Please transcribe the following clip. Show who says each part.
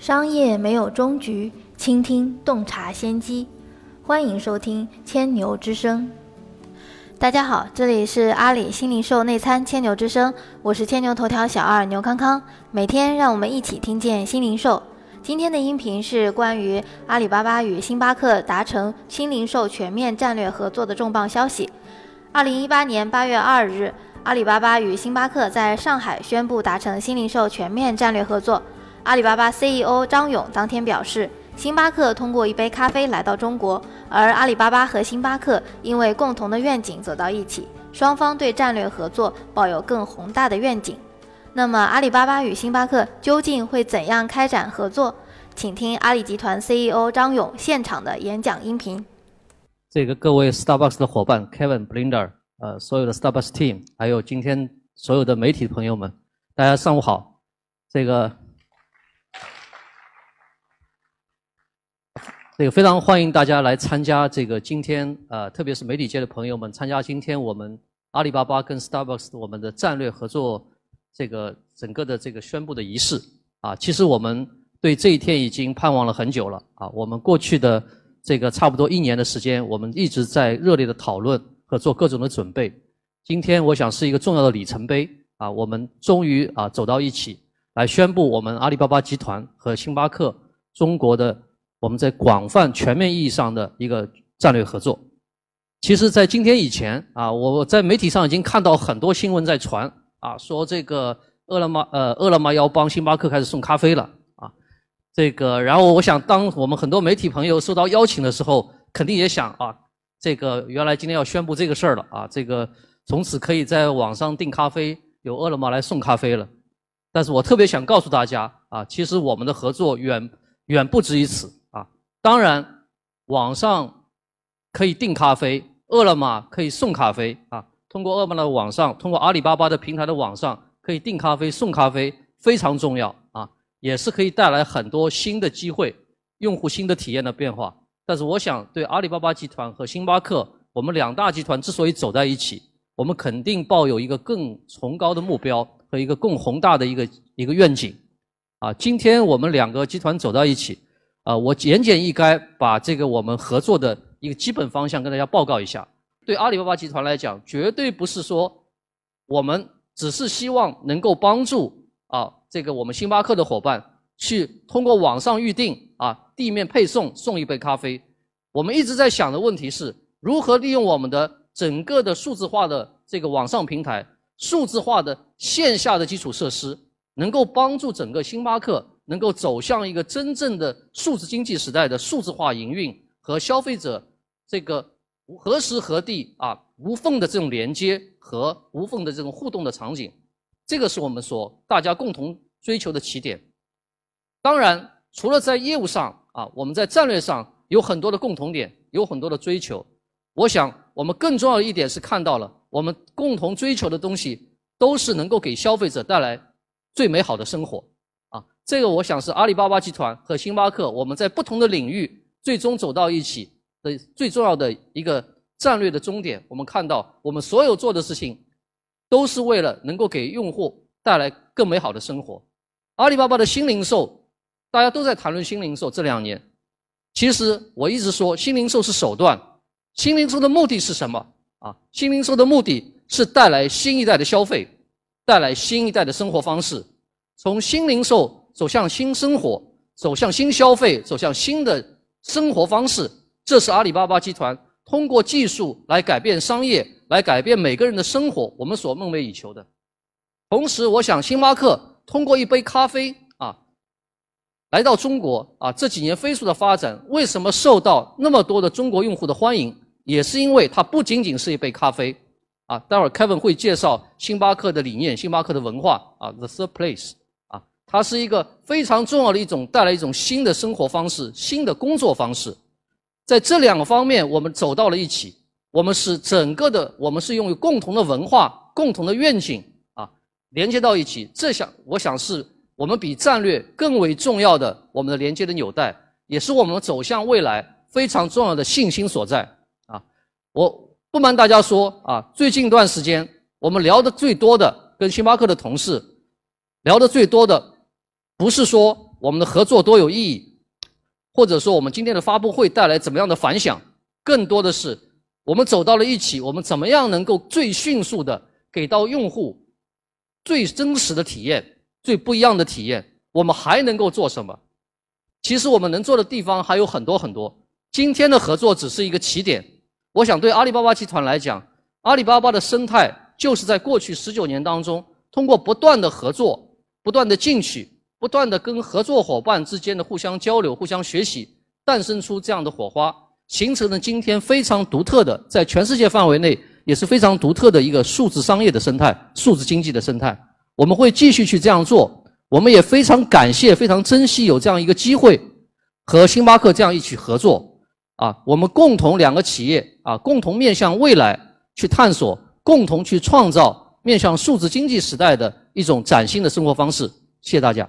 Speaker 1: 商业没有终局，倾听洞察先机。欢迎收听千牛之声。大家好，这里是阿里新零售内参千牛之声，我是千牛头条小二牛康康。每天让我们一起听见新零售。今天的音频是关于阿里巴巴与星巴克达成新零售全面战略合作的重磅消息。二零一八年八月二日，阿里巴巴与星巴克在上海宣布达成新零售全面战略合作。阿里巴巴 CEO 张勇当天表示，星巴克通过一杯咖啡来到中国，而阿里巴巴和星巴克因为共同的愿景走到一起，双方对战略合作抱有更宏大的愿景。那么，阿里巴巴与星巴克究竟会怎样开展合作？请听阿里集团 CEO 张勇现场的演讲音频。
Speaker 2: 这个各位 Starbucks 的伙伴 Kevin、Blinder，呃，所有的 Starbucks team，还有今天所有的媒体朋友们，大家上午好。这个。这个非常欢迎大家来参加这个今天啊，特别是媒体界的朋友们参加今天我们阿里巴巴跟 Starbucks 我们的战略合作这个整个的这个宣布的仪式啊。其实我们对这一天已经盼望了很久了啊。我们过去的这个差不多一年的时间，我们一直在热烈的讨论和做各种的准备。今天我想是一个重要的里程碑啊，我们终于啊走到一起来宣布我们阿里巴巴集团和星巴克中国的。我们在广泛全面意义上的一个战略合作，其实，在今天以前啊，我在媒体上已经看到很多新闻在传啊，说这个饿了么呃，饿了么要帮星巴克开始送咖啡了啊，这个，然后我想，当我们很多媒体朋友收到邀请的时候，肯定也想啊，这个原来今天要宣布这个事儿了啊，这个从此可以在网上订咖啡，有饿了么来送咖啡了。但是我特别想告诉大家啊，其实我们的合作远远不止于此。当然，网上可以订咖啡，饿了么可以送咖啡啊。通过饿了么的网上，通过阿里巴巴的平台的网上，可以订咖啡、送咖啡，非常重要啊，也是可以带来很多新的机会、用户新的体验的变化。但是，我想对阿里巴巴集团和星巴克，我们两大集团之所以走在一起，我们肯定抱有一个更崇高的目标和一个更宏大的一个一个愿景啊。今天我们两个集团走到一起。啊，我言简意赅把这个我们合作的一个基本方向跟大家报告一下。对阿里巴巴集团来讲，绝对不是说我们只是希望能够帮助啊这个我们星巴克的伙伴去通过网上预订啊地面配送送一杯咖啡。我们一直在想的问题是如何利用我们的整个的数字化的这个网上平台、数字化的线下的基础设施，能够帮助整个星巴克。能够走向一个真正的数字经济时代的数字化营运和消费者这个何时何地啊无缝的这种连接和无缝的这种互动的场景，这个是我们所大家共同追求的起点。当然，除了在业务上啊，我们在战略上有很多的共同点，有很多的追求。我想，我们更重要的一点是看到了我们共同追求的东西都是能够给消费者带来最美好的生活。这个我想是阿里巴巴集团和星巴克我们在不同的领域最终走到一起的最重要的一个战略的终点。我们看到我们所有做的事情都是为了能够给用户带来更美好的生活。阿里巴巴的新零售，大家都在谈论新零售这两年，其实我一直说新零售是手段，新零售的目的是什么啊？新零售的目的是带来新一代的消费，带来新一代的生活方式，从新零售。走向新生活，走向新消费，走向新的生活方式，这是阿里巴巴集团通过技术来改变商业，来改变每个人的生活，我们所梦寐以求的。同时，我想星巴克通过一杯咖啡啊，来到中国啊，这几年飞速的发展，为什么受到那么多的中国用户的欢迎？也是因为它不仅仅是一杯咖啡啊。待会儿 Kevin 会介绍星巴克的理念，星巴克的文化啊，The Third Place。它是一个非常重要的一种带来一种新的生活方式、新的工作方式，在这两个方面我们走到了一起。我们是整个的，我们是用共同的文化、共同的愿景啊连接到一起。这想我想是我们比战略更为重要的我们的连接的纽带，也是我们走向未来非常重要的信心所在啊！我不瞒大家说啊，最近一段时间我们聊的最多的跟星巴克的同事聊的最多的。不是说我们的合作多有意义，或者说我们今天的发布会带来怎么样的反响，更多的是我们走到了一起，我们怎么样能够最迅速的给到用户最真实的体验、最不一样的体验？我们还能够做什么？其实我们能做的地方还有很多很多。今天的合作只是一个起点。我想对阿里巴巴集团来讲，阿里巴巴的生态就是在过去十九年当中，通过不断的合作、不断的进取、不断的跟合作伙伴之间的互相交流、互相学习，诞生出这样的火花，形成了今天非常独特的，在全世界范围内也是非常独特的一个数字商业的生态、数字经济的生态。我们会继续去这样做，我们也非常感谢、非常珍惜有这样一个机会，和星巴克这样一起合作。啊，我们共同两个企业啊，共同面向未来去探索，共同去创造面向数字经济时代的一种崭新的生活方式。谢谢大家。